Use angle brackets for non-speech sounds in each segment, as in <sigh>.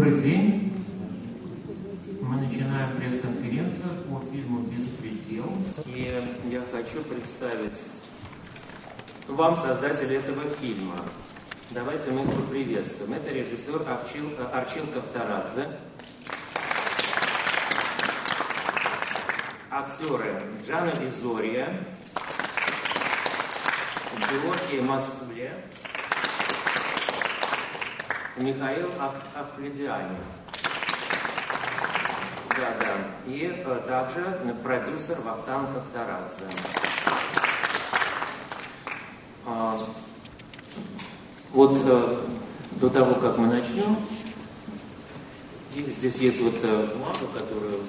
Добрый день. Мы начинаем пресс-конференцию по фильму «Беспредел». И я хочу представить вам создателя этого фильма. Давайте мы их поприветствуем. Это режиссер Арчил, Арчил Ковторадзе. Актеры Джана Визория, Георгий Маскуле, Михаил Ахледиани. Да, да. И э, также продюсер Вахтанг Ковторадзе. А, вот э, до того, как мы начнем, здесь есть вот э, бумага, которую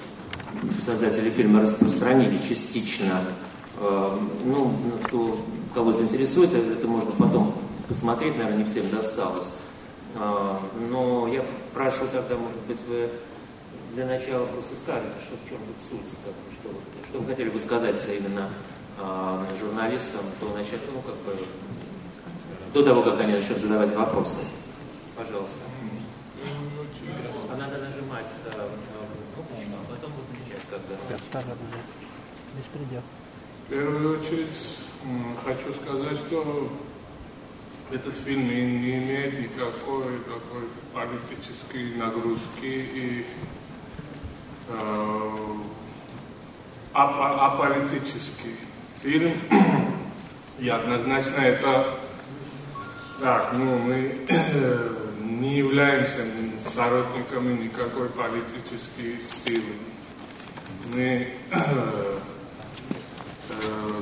создатели фильма распространили частично. Э, ну, кто, кого заинтересует, это можно потом посмотреть, наверное, не всем досталось. Э, но я прошу тогда, может быть, вы для начала просто скажете, что в чем тут суть, как, что, что вы хотели бы сказать именно э, журналистам, то начать, ну, как бы, до того, как они начнут задавать вопросы. Пожалуйста. А надо нажимать э, кнопочку, а потом выключать, когда. Беспредел. В первую очередь хочу сказать, что этот фильм не, не имеет никакой такой политической нагрузки и э, аполитический фильм. И однозначно это так, ну мы <coughs> не являемся соратниками никакой политической силы. Мы <coughs> э,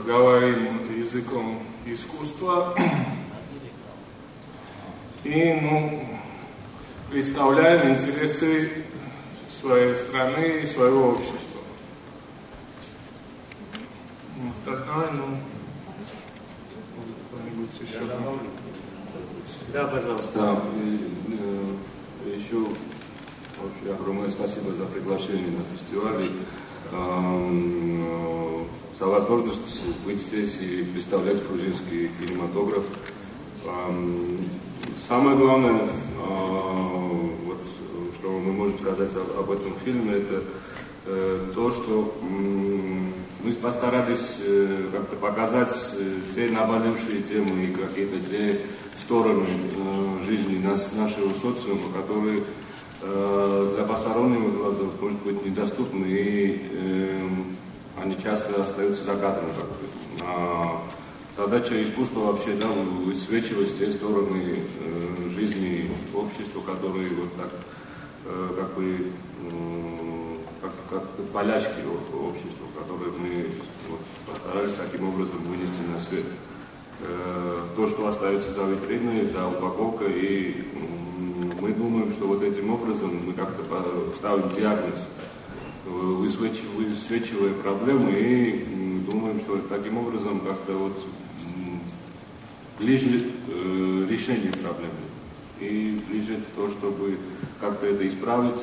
говорим языком искусства и ну, представляем интересы своей страны и своего общества. Ну, может, кто-нибудь еще. Да, пожалуйста. Да, и, э, еще вообще огромное спасибо за приглашение на фестиваль, э, за возможность быть здесь и представлять грузинский кинематограф. Э, самое главное, э, вот, что мы можем сказать об, этом фильме, это э, то, что мы постарались э, как-то показать э, те наболевшие темы и какие-то те стороны э, жизни нашего социума, которые э, для постороннего глаза может быть недоступны и э, они часто остаются загадками. А задача искусства вообще да, высвечивать те стороны э, жизни общества, которые вот так э, как бы э, как, как полячки общества, которые мы вот, постарались таким образом вынести на свет. Э, то, что остается за витриной, за упаковкой, и мы думаем, что вот этим образом мы как-то ставим диагноз, э, высвечивая проблемы, и думаем, что таким образом как-то вот ближе э, решение проблемы. И ближе то, чтобы как-то это исправить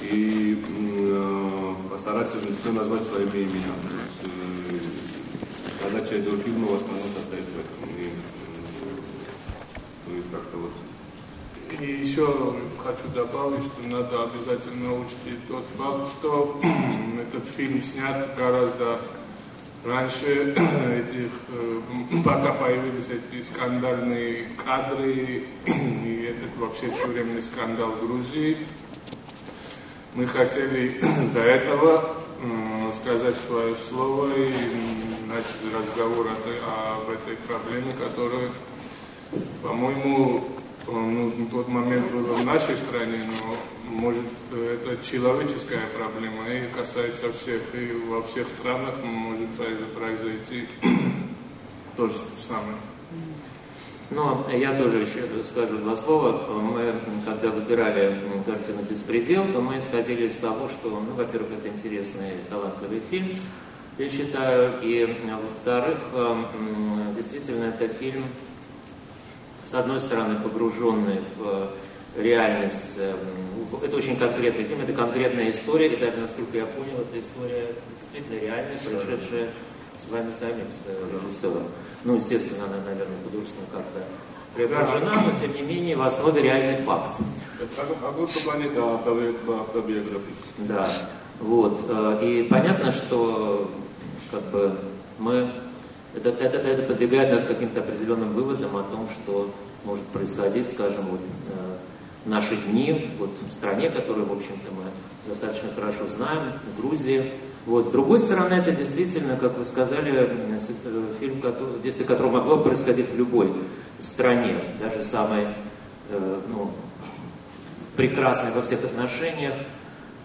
и э, постараться все назвать своими именами. Э, задача этого фильма в основном состоит в этом. И, ну, как-то вот и еще хочу добавить, что надо обязательно учтить тот факт, что этот фильм снят гораздо раньше <clears throat> этих, э, <clears throat> пока появились эти скандальные кадры <clears throat> и этот вообще тюремный скандал в Грузии. Мы хотели до этого сказать свое слово и начать разговор об этой проблеме, которая, по-моему, ну, на тот момент была в нашей стране, но может это человеческая проблема и касается всех, и во всех странах может произойти то же самое. Но я тоже еще скажу два слова. Мы, когда выбирали картину «Беспредел», то мы исходили из того, что, ну, во-первых, это интересный, талантливый фильм, я считаю, и, во-вторых, действительно, это фильм, с одной стороны, погруженный в реальность. Это очень конкретный фильм, это конкретная история, и даже, насколько я понял, эта история действительно реальная, происшедшая с вами самим, с режиссером. Ну, естественно, она, наверное, художественно как-то преображена, но тем не менее в основе реальный факт. Да, вот. Э, и понятно, что как бы мы это, это, это подвигает нас к каким-то определенным выводам о том, что может происходить, скажем, вот, э, наши дни, вот в стране, которую, в общем-то, мы достаточно хорошо знаем, в Грузии. Вот. С другой стороны, это действительно, как вы сказали, э, фильм, действие которого могло происходить в любой стране, даже самой э, ну, прекрасной во всех отношениях,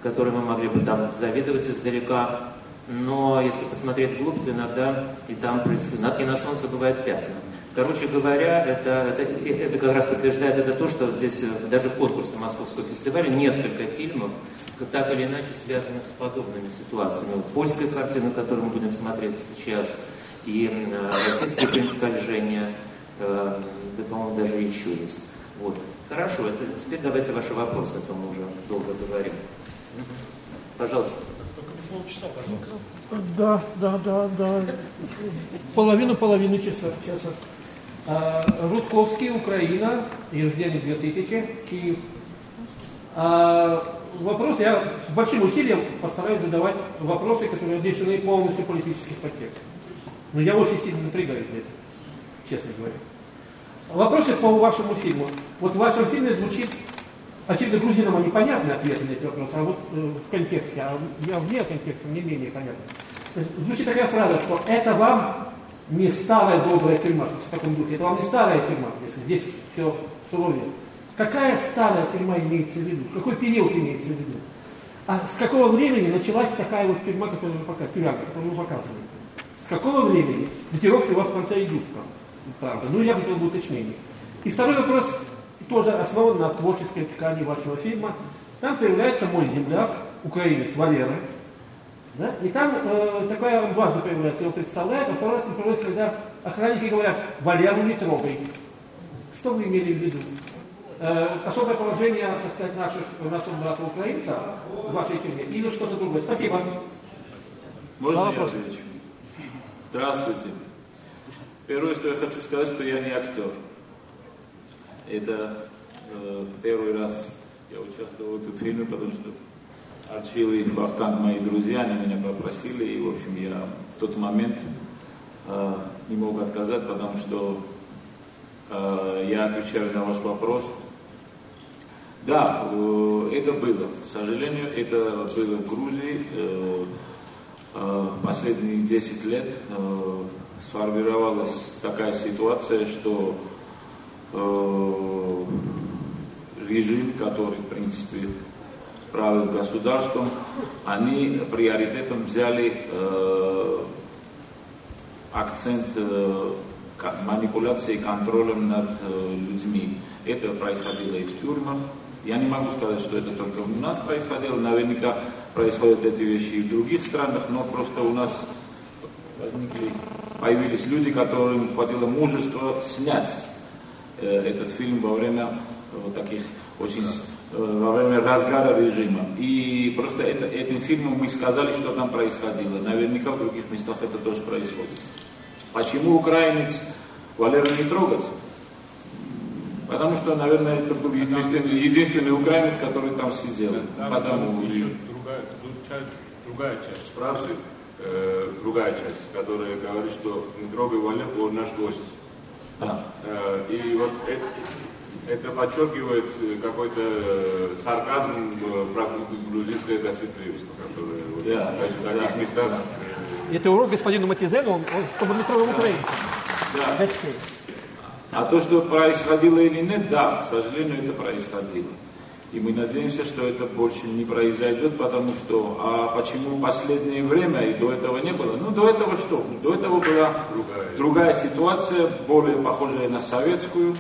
которой мы могли бы там завидовать издалека. Но если посмотреть вглубь, то иногда и там происходит, и на солнце бывает пятна. Короче говоря, это, это, это как раз подтверждает это то, что здесь э, даже в конкурсе Московского фестиваля несколько фильмов, так или иначе связаны с подобными ситуациями. Вот польская картина, которую мы будем смотреть сейчас, и э, российские фильм «Скольжение», э, да, по-моему, даже еще есть. Вот. Хорошо, это, теперь давайте ваши вопросы, а то мы уже долго говорим. Пожалуйста. Полчаса, пожалуйста. Да, да, да, да. Половину-половину часа. часа. А, Рудковский, Украина, Евгений 2000, Киев. А, вопрос, я с большим усилием постараюсь задавать вопросы, которые лишены полностью политических подтекстов. Но я очень сильно напрягаюсь для этого, честно говоря. Вопросы по вашему фильму. Вот в вашем фильме звучит Очевидно, грузинам они понятны ответы на эти вопросы, а вот э, в контексте, а я вне контекста не менее понятно. Звучит такая фраза, что это вам не старая добрая тюрьма, что в таком духе, это вам не старая тюрьма, если здесь все суровее. Какая старая тюрьма имеется в виду? Какой период имеется в виду? А с какого времени началась такая вот тюрьма, которую вы показываете, тюрьма, которую вы показываете? С какого времени? Датировка у вас в конце июска, правда. Ну, я хотел бы уточнение. И второй вопрос, тоже основан на творческой ткани вашего фильма. Там появляется мой земляк, украинец Валера. Да? И там э, такая важно появляется, его представляет, а второй раз он когда охранники говорят, Валеру не трогай. Что вы имели в виду? Э, особое положение, так сказать, наших, нашего брата украинца в вашей тюрьме или что-то другое? Спасибо. Можно я отвечу? Здравствуйте. Первое, что я хочу сказать, что я не актер. Это э, первый раз я участвовал в этом фильме, потому что Арчил и Вахтанг мои друзья, они меня попросили, и, в общем, я в тот момент э, не мог отказать, потому что э, я отвечаю на ваш вопрос. Да, э, это было. К сожалению, это было в Грузии. Э, э, последние 10 лет э, сформировалась такая ситуация, что Э, режим, который, в принципе, правил государством, они приоритетом взяли э, акцент э, манипуляции и контролем над людьми. Это происходило и в тюрьмах. Я не могу сказать, что это только у нас происходило. Наверняка происходят эти вещи и в других странах, но просто у нас возникли, появились люди, которым хватило мужества снять этот фильм во время вот таких очень э, во время разгара режима. И просто это, этим фильмом мы сказали, что там происходило. Наверняка в других местах это тоже происходит. Почему украинец Валеру не трогать? Потому что, наверное, это был единственный, единственный украинец, который там сидел. Там, Потому... еще другая, другая часть фразы, э, другая часть, которая говорит, что не трогай Валеру, он наш гость. Да. Э, и вот это, это подчеркивает какой-то э, сарказм про грузинское гостеприимство, которое вот да, в таких да, местах... Да. Это урок господину Матизену, он, он чтобы не трогал Украину. Да. А то, что происходило или нет, да, к сожалению, это происходило. И мы надеемся, что это больше не произойдет, потому что, а почему в последнее время и до этого не было? Ну, до этого что? До этого была другая, другая ситуация, более похожая на советскую.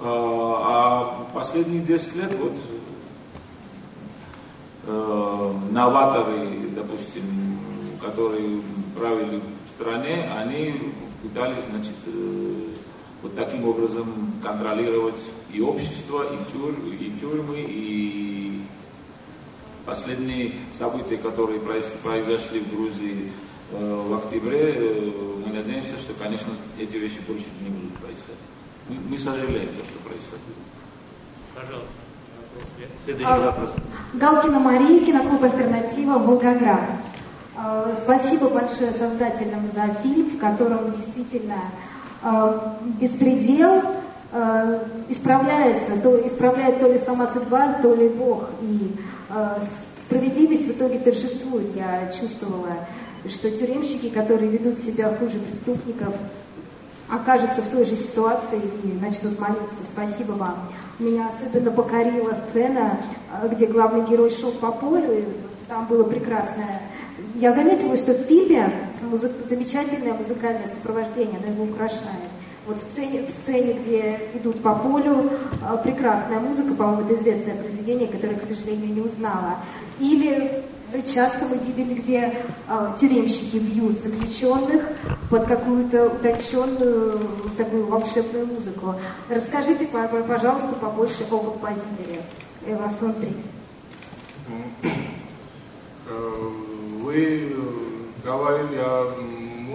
А, а последние 10 лет вот э, новаторы, допустим, которые правили в стране, они пытались, значит, э, вот таким образом контролировать и общество, и, тюр, и тюрьмы, и последние события, которые произошли в Грузии э, в октябре, э, мы надеемся, что, конечно, эти вещи больше не будут происходить. Мы, мы сожалеем то, что происходило. Пожалуйста. Следующий а, вопрос. Галкина Мария, киноклуб «Альтернатива», Волгоград. А, спасибо большое создателям за фильм, в котором действительно беспредел а, исправляется, то исправляет то ли сама судьба, то ли Бог. И справедливость в итоге торжествует. Я чувствовала, что тюремщики, которые ведут себя хуже преступников, окажутся в той же ситуации и начнут молиться. Спасибо вам. Меня особенно покорила сцена, где главный герой шел по полю, и там было прекрасное. Я заметила, что в фильме музык... замечательное музыкальное сопровождение, оно его украшает. Вот в сцене, в сцене, где идут по полю, э, прекрасная музыка, по-моему, это известное произведение, которое, к сожалению, не узнала. Или Часто мы видели, где э, тюремщики бьют заключенных под какую-то утонченную такую волшебную музыку. Расскажите, пожалуйста, побольше о композиторе Эвасон 3. <clears throat> Э, вы говорили о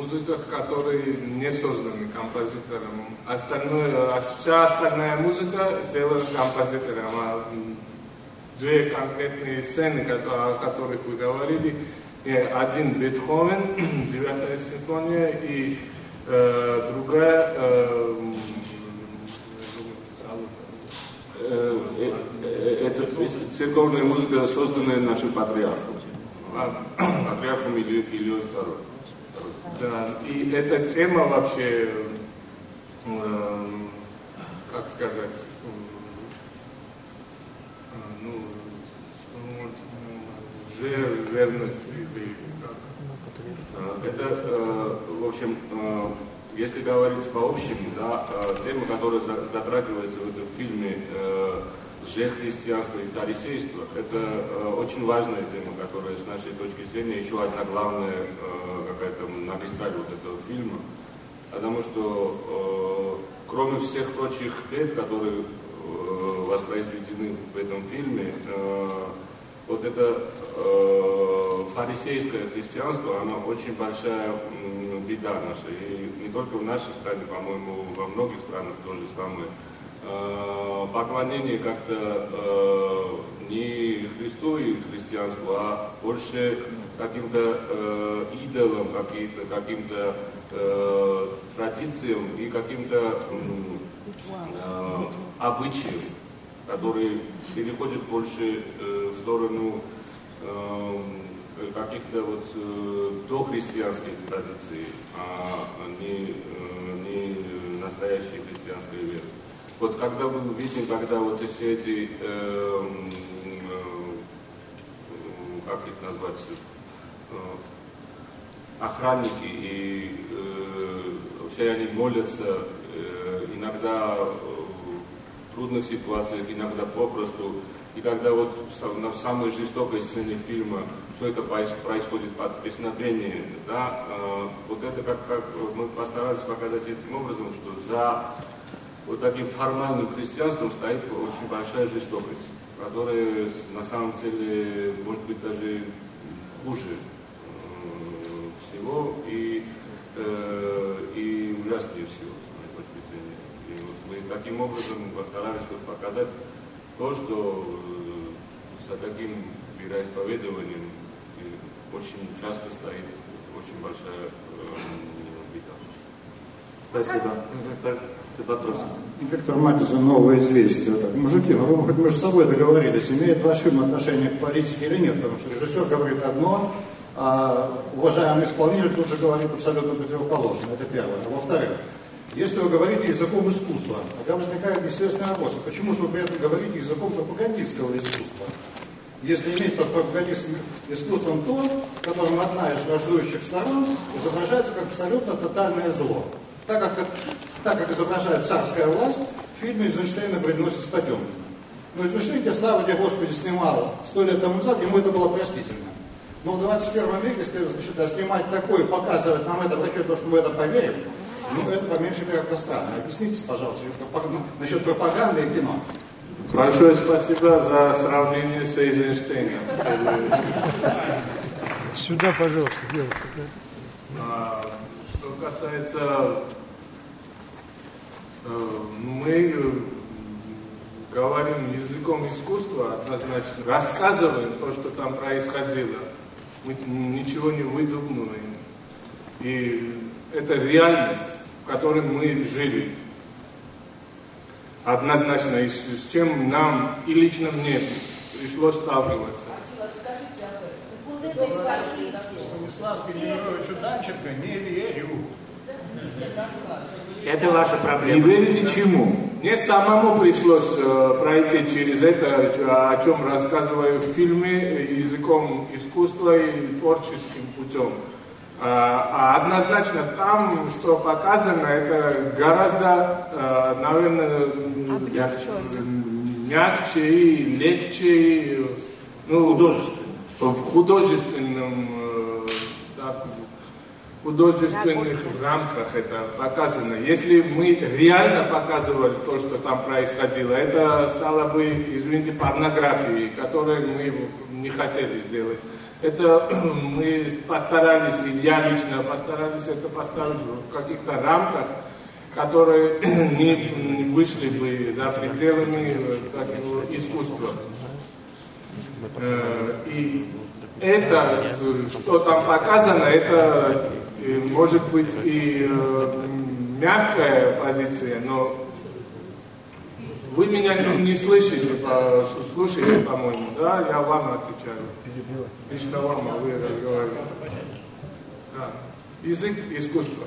музыках, которые не созданы композитором. Остальное, вся остальная музыка сделана композитором. А две конкретные сцены, о которых вы говорили. Один Бетховен, девятая симфония, и э, другая э, э, э церковная музыка, созданная нашим патриархом. Патриархом Ильей II. Да, и эта тема вообще, э, как сказать, верность Это, э, в общем, э, если говорить по-общему, да, э, тема, которая затрагивается в этом фильме лжехристианство и фарисейство, это очень важная тема, которая с нашей точки зрения еще одна главная какая-то магистраль вот этого фильма, потому что кроме всех прочих бед, которые воспроизведены в этом фильме, вот это э, фарисейское христианство, оно очень большая э, беда наша. И не только в нашей стране, по-моему, во многих странах то же самое. Э, поклонение как-то э, не Христу и христианству, а больше каким-то э, идолам, каким-то каким э, традициям и каким-то э, обычаям который переходит больше в сторону каких-то вот дохристианских традиций, а не, э, не настоящей христианской веры. Вот когда мы видим, когда вот все эти, э, э, как их назвать, э, охранники и э, все они молятся, э, иногда трудных ситуациях, иногда попросту. И когда вот на самой жестокой сцене фильма все это происходит под песнопение, да, э, вот это как, как мы постарались показать этим образом, что за вот таким формальным христианством стоит очень большая жестокость, которая на самом деле может быть даже хуже э, всего и, э, и ужаснее всего таким образом постарались вот показать то, что э, за таким вероисповедованием очень часто стоит очень большая беда. Спасибо. Вопрос. Виктор Матизон, новое известие. Так, мужики, ну вы хоть между собой договорились, имеет ваш фильм отношение к политике или нет, потому что режиссер говорит одно, а уважаемый исполнитель тут же говорит абсолютно противоположное. Это первое. А во-вторых, если вы говорите языком искусства, тогда возникает естественный вопрос, почему же вы при этом говорите языком пропагандистского искусства? Если иметь под пропагандистским искусством то, в котором одна из враждующих сторон изображается как абсолютно тотальное зло. Так как, так как изображает царская власть, в фильме Эйзенштейна приносит Потемкина. Но Эйзенштейн, я слава тебе Господи, снимал сто лет тому назад, ему это было простительно. Но в 21 веке, если значит, снимать такое, показывать нам это в расчет того, что мы в это поверим, ну, это по меньшей мере странно. Объясните, пожалуйста, насчет пропаганды и кино. Большое спасибо за сравнение с Эйзенштейном. Сюда, пожалуйста, девушка. А, что касается мы говорим языком искусства, однозначно, рассказываем то, что там происходило. Мы ничего не выдумываем. И это реальность, в которой мы жили. Однозначно, и с чем нам и лично мне пришлось сталкиваться. Станислав Генераловичу Данченко не верю. Это ваша проблема. Не верите чему? Мне самому пришлось э, пройти через это, о чем рассказываю в фильме, языком искусства и творческим путем. А, а однозначно там, что показано, это гораздо, э, наверное, мягче и легче, и, ну, Художественно. в художественном э, художественных рамках это показано. Если мы реально показывали то, что там происходило, это стало бы, извините, порнографией, которую мы не хотели сделать. Это <clears throat> мы постарались, и я лично постарались это поставить в каких-то рамках, которые <clears throat> не вышли бы за пределами э, искусства. Э, И это, что там показано, это э, может быть и э, мягкая позиция, но вы меня не, не слышите, по, слушаете, по-моему, да? Я вам отвечаю. Лично вам, а вы разговариваете. Да. Язык искусства.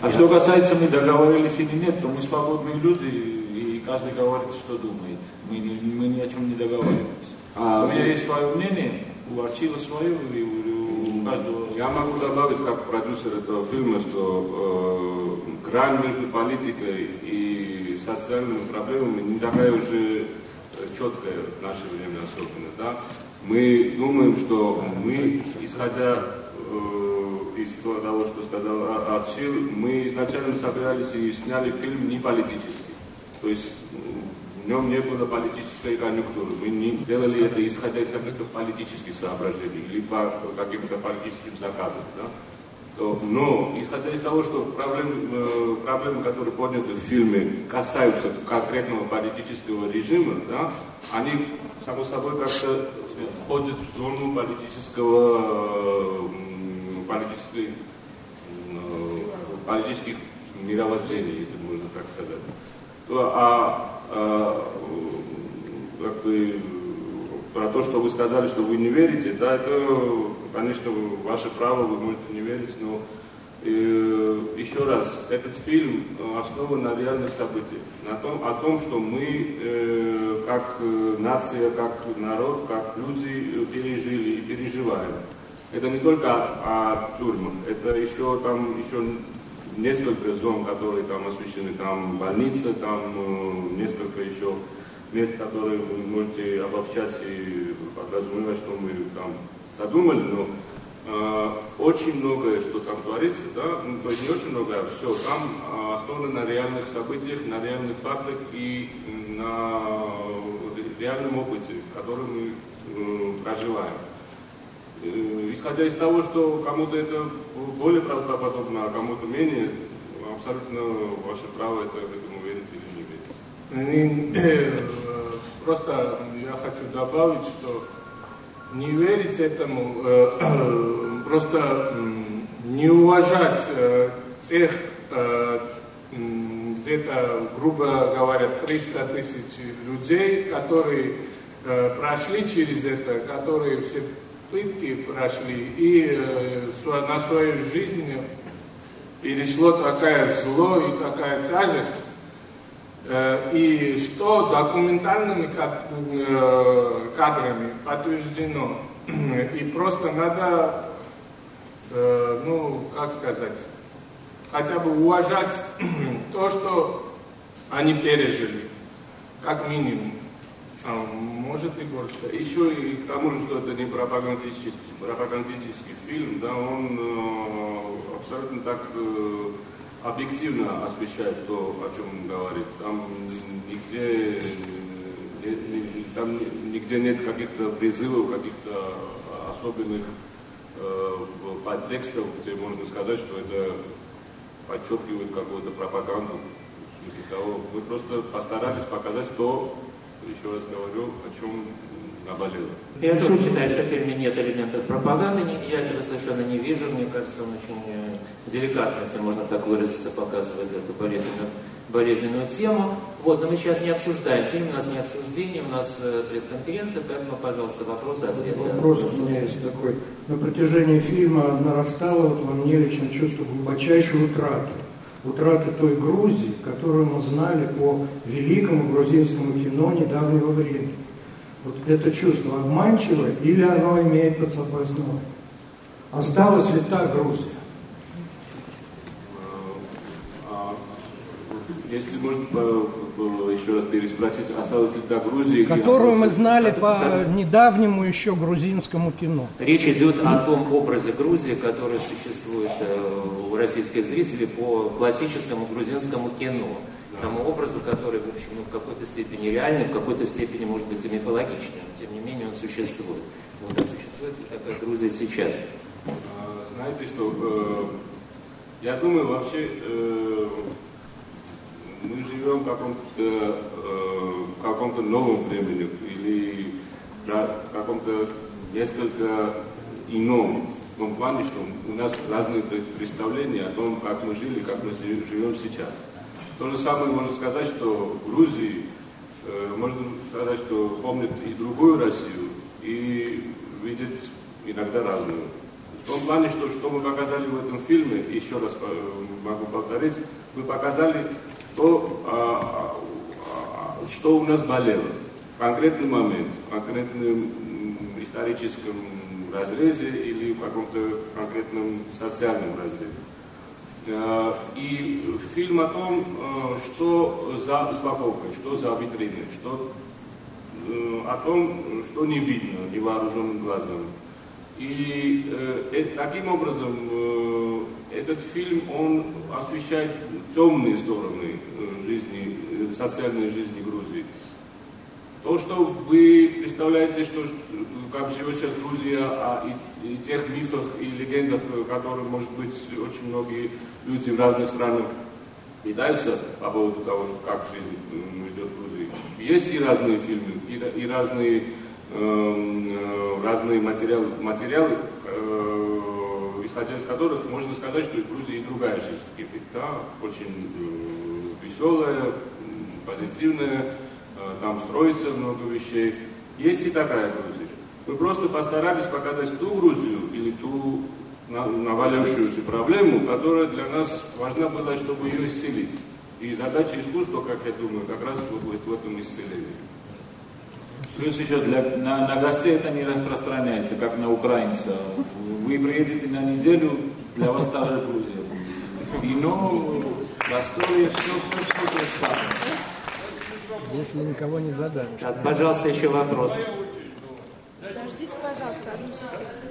А что касается, мы договорились или нет, то мы свободные люди, и каждый говорит, что думает. Мы, не- мы ни о чем не договариваемся. А, у меня есть свое мнение, у Арчила свое, и у, у каждого... Я могу добавить, как продюсер этого фильма, что э, грань между политикой и социальными проблемами не такая уже четкая в наше время особенно. Да? Мы думаем, что мы, исходя э, из того, что сказал Ар- Арчил, мы изначально собирались и сняли фильм не политический. То есть в нем не было политической конъюнктуры. Мы не делали это исходя из каких-то политических соображений или по каким-то политическим заказам. Да? То- но исходя из того, что проблемы, э, проблемы, которые подняты в фильме, касаются конкретного политического режима, да, они, само собой, как-то входят в зону политического, э, политической, э, политических мировоззрений, если можно так сказать. То, а, как бы, про то, что вы сказали, что вы не верите, да, это, конечно, ваше право, вы можете не верить, но э, еще раз, этот фильм основан на реальных событиях, на том, о том, что мы, э, как нация, как народ, как люди пережили и переживаем. Это не только о, о тюрьмах, это еще там еще несколько зон, которые там освещены, там больница, там э, несколько еще мест, которые вы можете обобщать и подразумевать, что мы там задумали, но э, очень многое, что там творится, да, ну, то есть не очень многое, а все, там э, основано на реальных событиях, на реальных фактах и на реальном опыте, который мы э, проживаем. Э, Исходя из того, что кому-то это более правдоподобно, а кому-то менее, абсолютно ваше право это этому верить или не верить. Э, Просто я хочу добавить, что не верить этому, э, просто не уважать тех, где-то, грубо говоря, 300 тысяч людей, которые прошли через это, которые все пытки прошли и э, на свою жизнь перешло такое зло и такая тяжесть, Э, и что документальными э, кадрами подтверждено. И просто надо, ну, как сказать, хотя бы уважать <clears throat> то, что они пережили, как минимум. А, может, Егор, что Еще и к тому же, что это не пропагандический, пропагандический фильм, да, он э, абсолютно так э, объективно освещает то, о чем он говорит. Там нигде, не- там нигде нет каких-то призывов, каких-то особенных э, подтекстов, где можно сказать, что это подчеркивает какую-то пропаганду. никого. Мы просто постарались показать то, еще раз говорю, о чем наболело. Я тоже считаю, что в фильме нет элементов пропаганды, я этого совершенно не вижу. Мне кажется, он очень э, деликатно, если можно так выразиться, показывает эту болезненную, болезненную тему. Вот, но мы сейчас не обсуждаем фильм, у нас не обсуждение, у нас э, пресс-конференция, поэтому, пожалуйста, вопросы, ответы. Вопрос у меня есть такой. На протяжении фильма нарастало вот во мне лично чувство глубочайшей утраты. Утраты той Грузии, которую мы знали по великому грузинскому кино недавнего времени. Вот это чувство обманчиво или оно имеет под собой основу? Осталась ли та Грузия? А, если можно еще раз переспросить, осталась ли та Грузия? Которую мы знали по недавнему еще грузинскому кино. Речь идет о том образе Грузии, который существует э, у российских зрителей по классическому грузинскому кино тому образу, который, в общем, ну, в какой-то степени реальный, в какой-то степени, может быть, и мифологичный, но тем не менее он существует. Вот, а существует ли такая Грузия сейчас? А, знаете что, э, я думаю, вообще э, мы живем в каком-то э, каком-то новом времени или да, каком-то несколько ином. В том плане, что у нас разные представления о том, как мы жили, как мы живем сейчас. То же самое можно сказать, что в Грузии, э, можно сказать, что помнят и другую Россию, и видят иногда разную. В том плане, что, что мы показали в этом фильме, еще раз могу повторить, мы показали то, а, а, а, что у нас болело. В конкретный момент, в конкретном историческом разрезе или в каком-то конкретном социальном разрезе. Э, и фильм о том, что за упаковкой, что за витриной, что э, о том, что не видно невооруженным глазом. И э, таким образом э, этот фильм, он освещает темные стороны жизни, социальной жизни Грузии. То, что вы представляете, что, как живет сейчас Грузия, а и, и тех мифах и легендах, которые, может быть, очень многие люди в разных странах питаются по поводу того, что как жизнь идет в Грузии. Есть и разные фильмы, и, и разные, э, разные материалы, материалы э, исходя из которых можно сказать, что в Грузии и другая жизнь кипит. Да? Очень э, веселая, позитивная, э, там строится много вещей. Есть и такая Грузия. Мы просто постарались показать ту Грузию или ту навалившуюся проблему, которая для нас важна была, чтобы ее исцелить. И задача искусства, как я думаю, как раз вот в этом исцелении. Плюс еще для, на, на гостей это не распространяется, как на украинца. Вы приедете на неделю, для вас та же Грузия будет. Вино, застолье, все, все, все то же самое. Если никого не задать. Так, пожалуйста, еще вопрос. Подождите, пожалуйста, одну секунду.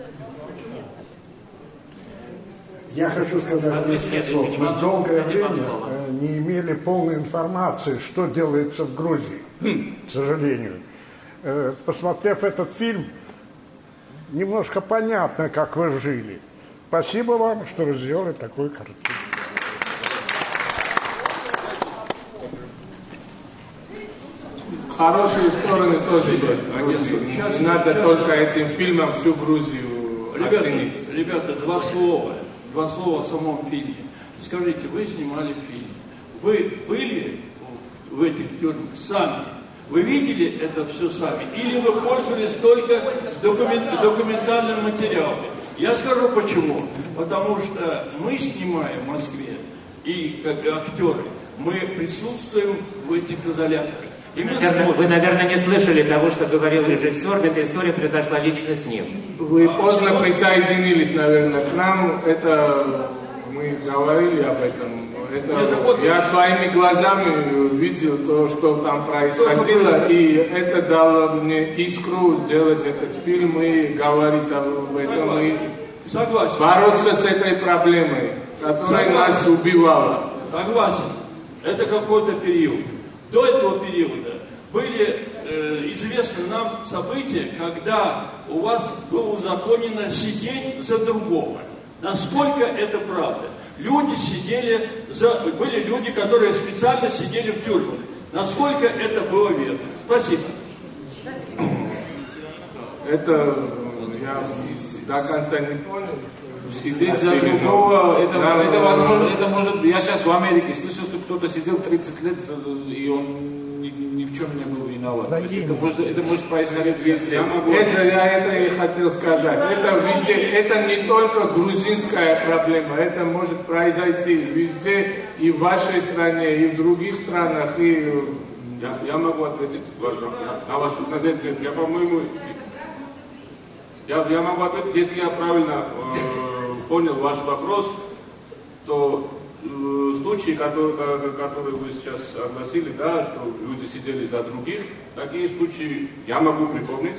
Я хочу сказать несколько слов. Мы долгое время э, не имели полной информации, что делается в Грузии, к сожалению. Э, посмотрев этот фильм, немножко понятно, как вы жили. Спасибо вам, что вы сделали такую картину. Хорошие стороны тоже есть. Не надо только этим фильмом всю Грузию Ребята, оценить. ребята, два слова два слова о самом фильме. Скажите, вы снимали фильм. Вы были в этих тюрьмах сами? Вы видели это все сами? Или вы пользовались только документ, документальным материалом? Я скажу почему. Потому что мы снимаем в Москве, и как актеры, мы присутствуем в этих изоляторах. И наверное, вы, наверное, не слышали того, что говорил режиссер, эта история произошла лично с ним. Вы поздно присоединились, наверное, к нам. Это мы говорили об этом. Это, Нет, вот... Я своими глазами видел то, что там происходило, и это дало мне искру сделать этот фильм и говорить об этом. Согласен. И Согласен. Бороться с этой проблемой, которая Согласен. нас убивала. Согласен. Это какой-то период. До этого периода были э, известны нам события, когда у вас было узаконено сидеть за другого. Насколько это правда? Люди сидели, за, были люди, которые специально сидели в тюрьмах. Насколько это было верно? Спасибо. Это я до конца не понял. Сидеть за другого, это, это возможно, это может, я сейчас в Америке слышал, что кто-то сидел 30 лет, и он в чем не был виноват. То есть это, может, это может происходить везде. Это я это и хотел сказать. Это везде, это не только грузинская проблема, это может произойти везде, и в вашей стране, и в других странах, и я, я могу ответить на ваш ответ. Я, по-моему, я, я могу ответить, если я правильно э, понял ваш вопрос, то случаи, которые, которые вы сейчас огласили, да, что люди сидели за других, такие случаи я могу припомнить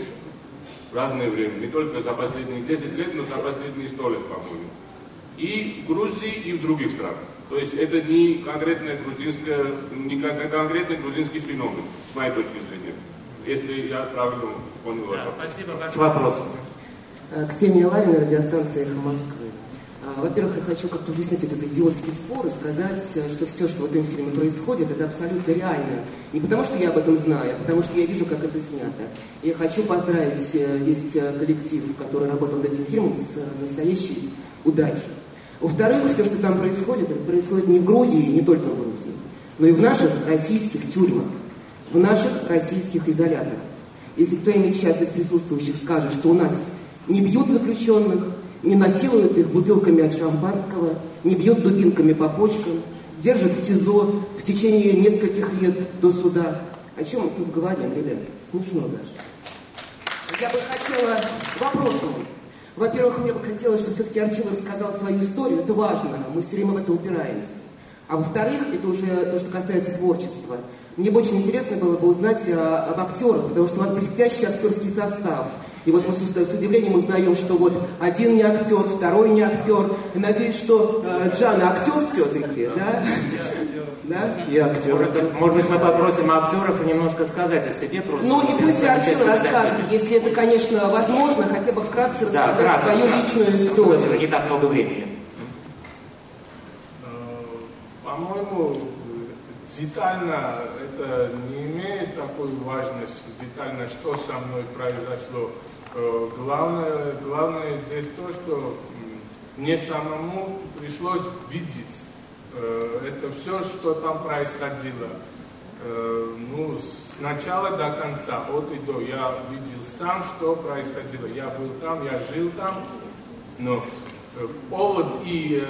в разное время, не только за последние 10 лет, но за последние 100 лет, по-моему. И в Грузии, и в других странах. То есть это не конкретная грузинская, не конкретный грузинский феномен, с моей точки зрения. Если я правильно понял ваш вопрос. Спасибо. Вопрос. Э, Ксения Ларина, радиостанция «Эхо Москвы». А, во-первых, я хочу как-то уже снять этот идиотский спор и сказать, э, что все, что в этом фильме происходит, это абсолютно реально. Не потому, что я об этом знаю, а потому, что я вижу, как это снято. И я хочу поздравить э, весь коллектив, который работал над этим фильмом, с настоящей удачей. Во-вторых, все, что там происходит, это происходит не в Грузии, не только в Грузии, но и в наших российских тюрьмах, в наших российских изоляторах. Если кто-нибудь сейчас из присутствующих скажет, что у нас не бьют заключенных, не насилуют их бутылками от шампанского, не бьют дубинками по почкам, держат в СИЗО в течение нескольких лет до суда. О чем мы тут говорим, ребят? Смешно даже. Я бы хотела вопросом. Во-первых, мне бы хотелось, чтобы все-таки Арчил рассказал свою историю. Это важно, мы все время в это упираемся. А во-вторых, это уже то, что касается творчества. Мне бы очень интересно было бы узнать а, об актерах, потому что у вас блестящий актерский состав. И вот мы с, с удивлением узнаем, что вот один не актер, второй не актер. И надеюсь, что э, Джана актер все-таки, да? Да? И актер. Может, может быть, мы попросим актеров немножко сказать о себе просто. Ну и пусть Арчил расскажет, если это, конечно, возможно, хотя бы вкратце рассказать да, вкратце, свою личную историю. Не так много времени. Э, по-моему, детально это не имеет такой важности, детально, что со мной произошло. Э, главное, главное здесь то, что мне самому пришлось видеть э, это все, что там происходило. Э, ну, с начала до конца, от и до. Я видел сам, что происходило. Я был там, я жил там. Но повод и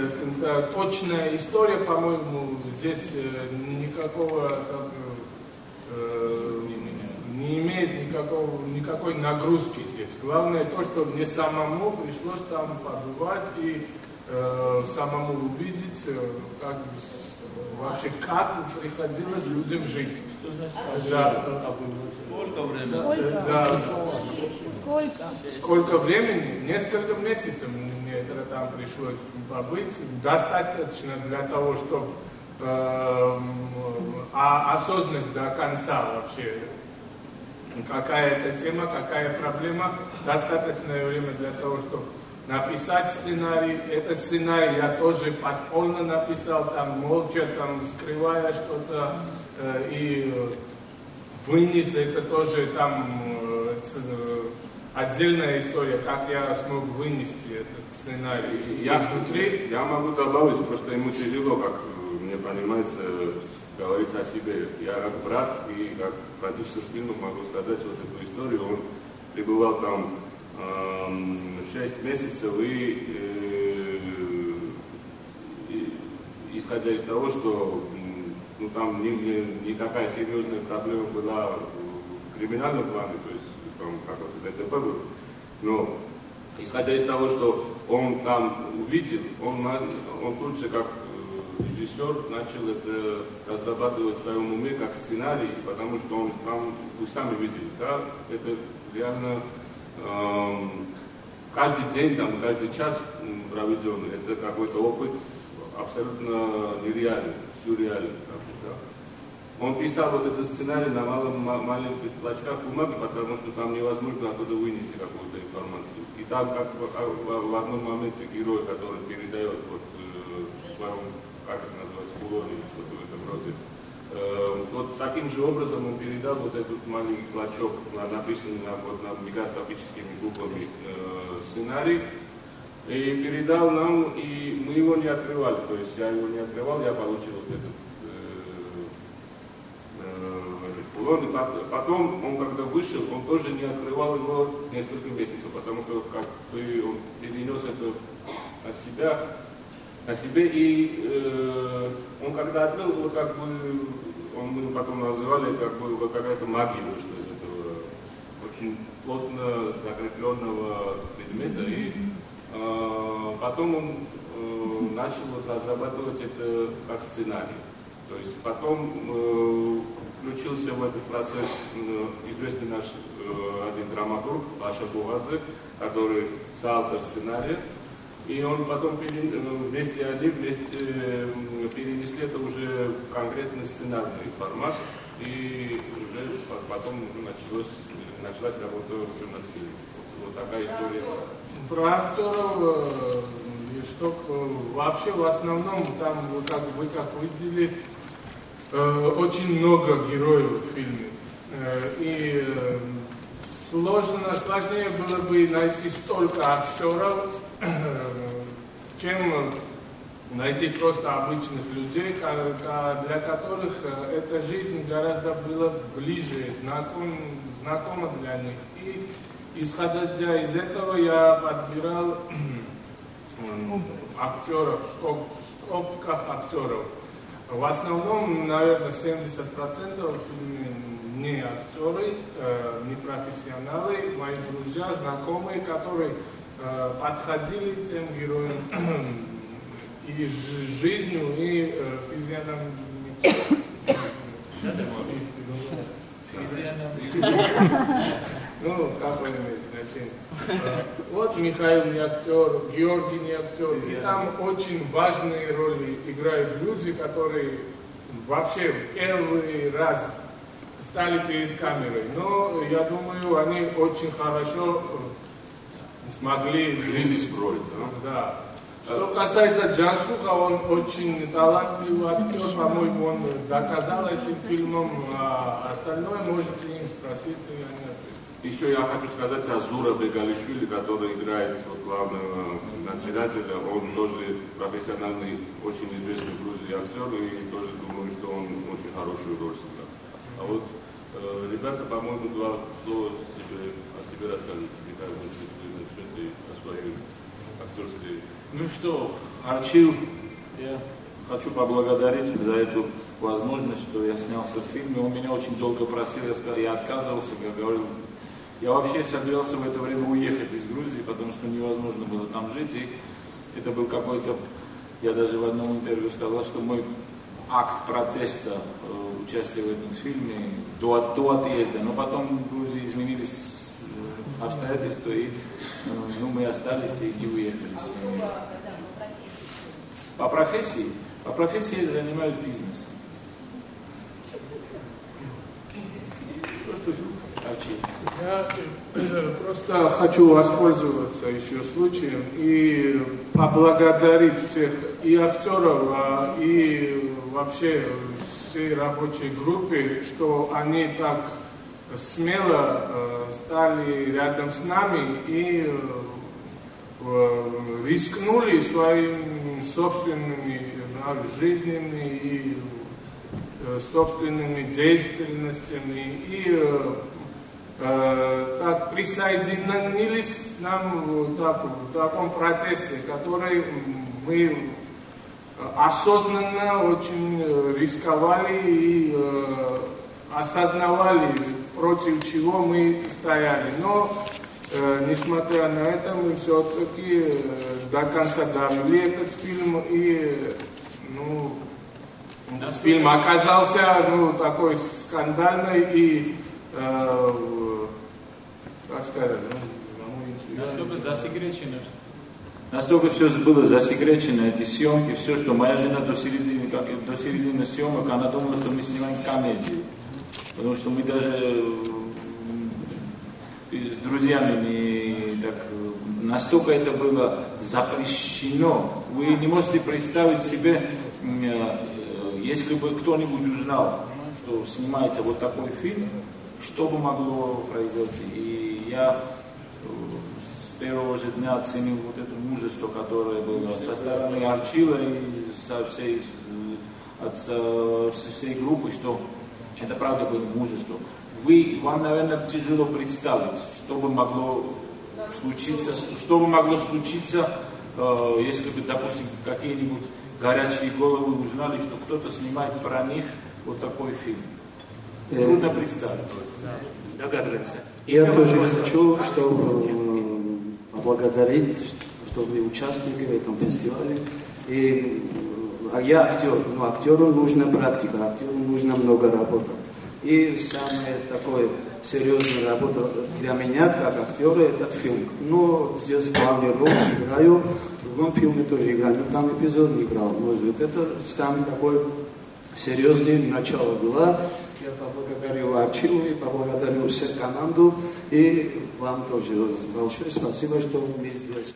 точная история, по-моему, здесь никакого как, не имеет никакого, никакой нагрузки здесь. Главное то, что мне самому пришлось там побывать и э, самому увидеть, э, как вообще как приходилось людям жить. Что значит да. Сколько времени? Сколько? Да. Сколько? Сколько времени? Несколько месяцев мне это там пришлось побыть. Достаточно для того, чтобы э, а, осознать до конца вообще какая это тема, какая проблема, достаточное время для того, чтобы написать сценарий. Этот сценарий я тоже подпольно написал, там молча, там скрывая что-то, э, и вынес это тоже там э, отдельная история, как я смог вынести этот сценарий. Я, внутри... я могу добавить, просто ему тяжело, как мне понимается, говорить о себе. Я как брат и как продюсер фильма могу сказать вот эту историю. Он пребывал там э, 6 месяцев и, э, и исходя из того, что ну, там не, не, не такая серьезная проблема была в криминальном плане, то есть там как то ДТП был, но исходя из того, что он там увидел, он, он тут же как режиссер начал это разрабатывать в своем уме как сценарий, потому что он там, вы сами видели, да, это реально эм, каждый день, там, каждый час проведенный, это какой-то опыт абсолютно нереальный, сюрреальный. Да. Он писал вот этот сценарий на малом, маленьких клочках бумаги, потому что там невозможно оттуда вынести какую-то информацию. И там, как в, в, в одном моменте герой, который передает вот, э, своем, как это кулоне или что-то в. Э, вот таким же образом он передал вот этот маленький клочок, написанный на, вот, на микроскопическими буквами э, сценарий, и передал нам, и мы его не открывали, то есть я его не открывал, я получил вот этот кулон, и потом он когда вышел, он тоже не открывал его несколько месяцев, потому что как бы он перенес это на себя, на себе, и э, он когда открыл, вот как бы, он, мы потом называли как бы какая-то магия вышла из этого очень плотно закрепленного предмета, и э, потом он э, начал вот разрабатывать это как сценарий. То есть потом э, включился в этот процесс э, известный наш э, один драматург Паша Бугадзе, который соавтор сценария. И он потом э, вместе они вместе перенесли это уже в конкретный сценарный формат. И уже потом началось, началась работа уже над фильмом. Вот такая история. Про актеров что вообще в основном там, как вы как видели, Э, очень много героев в фильме. Э, и э, сложно, сложнее было бы найти столько актеров, <clears throat> чем найти просто обычных людей, для которых эта жизнь гораздо была ближе, знаком, знакома для них. И исходя из этого я подбирал <clears throat> актеров, в скобках актеров. В основном, наверное, 70% фильме не актеры, э, не профессионалы, мои друзья, знакомые, которые э, подходили тем героям <clears throat> и жизнью, и э, физиономией. Ну, какое имеет значение. А, вот Михаил не актер, Георгий не актер. И там очень важные роли играют люди, которые вообще первый раз стали перед камерой. Но я думаю, они очень хорошо смогли Жились в роли, да? Да. Что касается Джансуха, он очень талантливый актер, по-моему, он доказал этим фильмом, а остальное можете им спросить, я не еще я хочу сказать о Зура Бегалишвили, который играет вот, главного надзирателя. Он тоже профессиональный, очень известный в Грузии актер, и тоже думаю, что он очень хорошую роль сыграл. А вот э, ребята, по-моему, два слова тебе, о себе расскажут. Михаил, о своей актерской... Ну что, Арчил, я хочу поблагодарить за эту возможность, что я снялся в фильме. Он меня очень долго просил, я сказал, я отказывался, я говорил, я вообще собирался в это время уехать из Грузии, потому что невозможно было там жить. И это был какой-то, я даже в одном интервью сказал, что мой акт протеста э, участия в этом фильме до, до отъезда. Но потом в Грузии изменились обстоятельства, и ну, мы остались и не уехали с По профессии? По профессии я занимаюсь бизнесом. Я э, просто хочу воспользоваться еще случаем и поблагодарить всех и актеров, а, и вообще всей рабочей группе, что они так смело э, стали рядом с нами и э, рискнули своими собственными жизнями и собственными деятельностями. И э, так присоединились нам так, в таком процессе, который мы осознанно очень рисковали и э, осознавали, против чего мы стояли. Но, э, несмотря на это, мы все-таки э, до конца довели этот фильм и ну, фильм оказался ну, такой скандальный и э, как сказать, ну, Настолько засекречено, настолько все было засекречено, эти съемки, все, что моя жена до середины, как до середины съемок, она думала, что мы снимаем комедию. Потому что мы даже с друзьями не так настолько это было запрещено. Вы не можете представить себе, э, если бы кто-нибудь узнал, что снимается вот такой фильм, что бы могло произойти. И я э, с первого же дня оценил вот это мужество, которое было со стороны Арчила и со всей, э, от со всей группы, что это правда было мужество. Вы, вам, наверное, тяжело представить, что бы могло случиться, что бы могло случиться, э, если бы, допустим, какие-нибудь горячие головы узнали, что кто-то снимает про них вот такой фильм. Э, Трудно представить. Догадываемся. Я тоже хочу, чтобы э, поблагодарить, что вы участники в этом фестивале. И а я актер, но актеру нужна практика, актеру нужно много работы. И самая такая серьезная работа для меня, как актера, этот фильм. Но здесь главную роль играю, в другом фильме тоже играю, но там эпизод не играл. Может быть, это самый такой серьезный начало было. Я поблагодарю Арчилу и поблагодарю всю команду. И вам тоже большое спасибо, что вы здесь.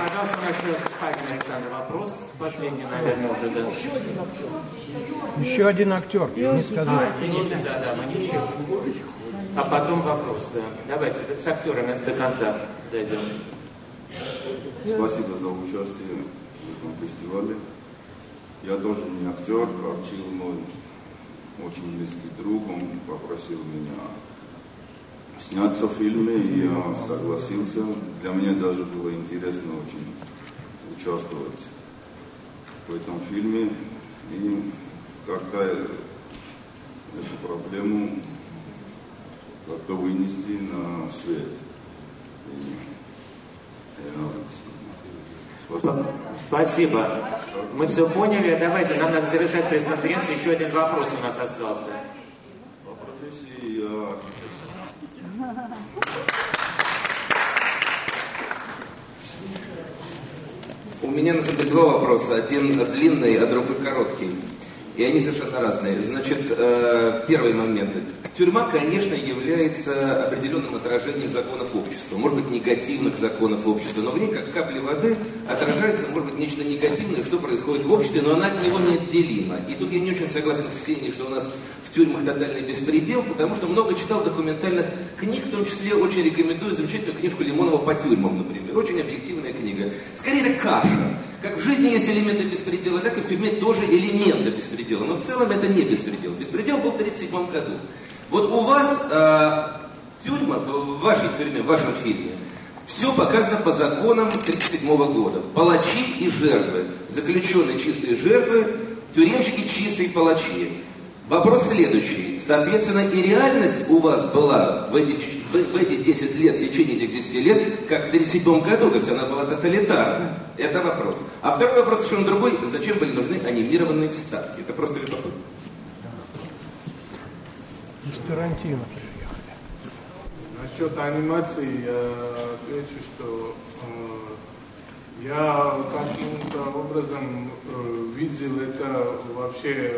Пожалуйста, насчет Павел Александр вопрос. Последний, наверное, уже, да. Еще один актер, не сказал. А, извините, да, да, мы не еще. А потом вопрос, да. Давайте с актерами до конца дойдем. Спасибо за участие в этом фестивале. Я тоже не актер, Арчил мой очень близкий друг, он попросил меня сняться в фильме, и я согласился. Для меня даже было интересно очень участвовать в этом фильме и как-то эту проблему как-то вынести на свет. И, Спасибо. Спасибо. Мы все поняли. Давайте, нам надо завершать пресс-конференцию. Еще один вопрос у нас остался. По профессии я У меня на самом деле два вопроса. Один длинный, а другой короткий. И они совершенно разные. Значит, э, первый момент. Тюрьма, конечно, является определенным отражением законов общества. Может быть, негативных законов общества, но в ней, как капли воды, отражается, может быть, нечто негативное, что происходит в обществе, но она от него неотделима. И тут я не очень согласен с Ксенией, что у нас в тюрьмах тотальный беспредел, потому что много читал документальных книг, в том числе очень рекомендую замечательную книжку Лимонова по тюрьмам, например. Очень объективная книга. Скорее, это каша. Как в жизни есть элементы беспредела, так и в тюрьме тоже элементы беспредела. Но в целом это не беспредел. Беспредел был в 1937 году. Вот у вас э, тюрьма, в вашей тюрьме, в вашем фильме, все показано по законам 1937 года. Палачи и жертвы. Заключенные чистые жертвы, тюремщики чистые палачи. Вопрос следующий. Соответственно, и реальность у вас была в эти, в, в эти 10 лет, в течение этих 10 лет, как в 1937 году, то есть она была тоталитарна. Это вопрос. А второй вопрос совершенно другой. Зачем были нужны анимированные вставки? Это просто любопытно. Из Тарантино Насчет анимации я отвечу, что э, я каким-то образом э, видел это вообще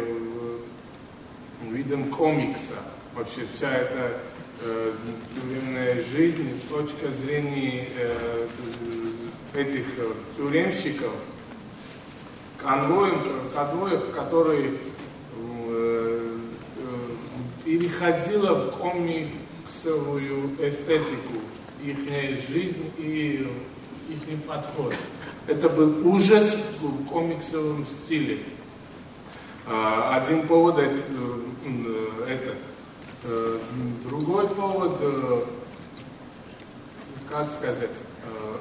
видом комикса. Вообще вся эта э, тюремная жизнь с точки зрения э, этих э, тюремщиков, конвоев, которые э, переходила в комиксовую эстетику их жизнь и их подход. Это был ужас в комиксовом стиле. А, один повод это, это. Другой повод, э, как сказать,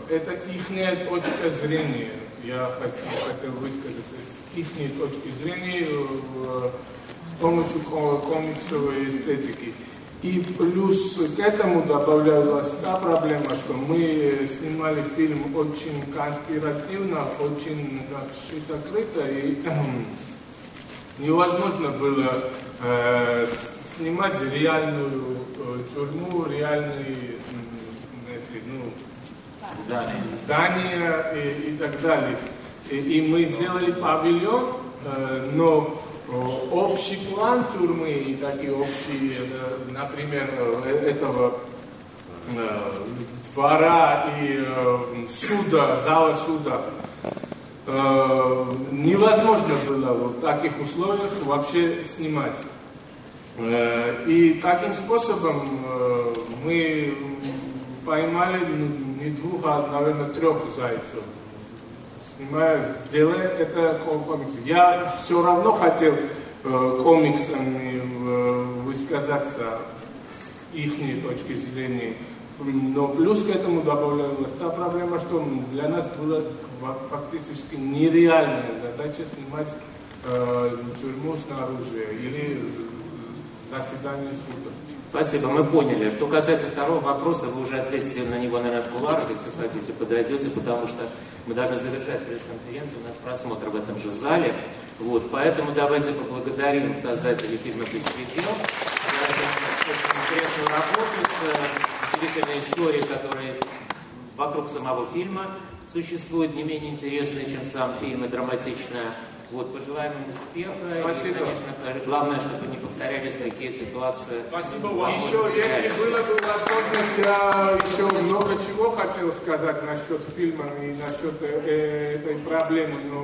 э, это их точка зрения. Я хотел высказаться с их точки зрения э, с помощью комиксовой эстетики. И плюс к этому добавлялась та проблема, что мы снимали фильм очень конспиративно, очень как шито-крыто, и <clears throat> невозможно было э, снимать реальную э, тюрьму, реальные эти, ну, здания, здания и, и так далее. И, и мы сделали павильон, э, но э, общий план тюрьмы и такие общие, э, например, э, этого двора и суда, зала суда. Э, невозможно было в таких условиях вообще снимать. Э, и таким способом э, мы поймали ну, не двух, а, наверное, трех зайцев. Снимая, делая это комикс. Я все равно хотел комиксами высказаться с их точки зрения. Но плюс к этому добавлялась та проблема, что для нас была фактически нереальная задача снимать э, тюрьму снаружи или заседание суда. Спасибо, мы поняли. Что касается второго вопроса, вы уже ответите на него, наверное, в куларах, если хотите, подойдете, потому что мы должны завершать пресс-конференцию, у нас просмотр в этом же зале. Вот, поэтому давайте поблагодарим создателей фильма «Беспредел» за очень интересную работу с удивительной историей, которая вокруг самого фильма существует, не менее интересная, чем сам фильм, и драматичная. Вот, пожелаем им успеха. Спасибо. И, конечно, главное, чтобы не повторялись такие ситуации. Спасибо вам. Еще, если была бы возможность, я еще много чего хотел сказать насчет фильма и насчет э, этой проблемы, но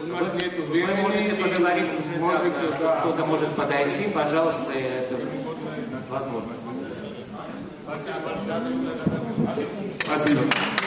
у нас вы, нет времени. Вы можете поговорить уже, может, да, кто-то может подойти, пожалуйста, это возможно. Спасибо большое. Спасибо.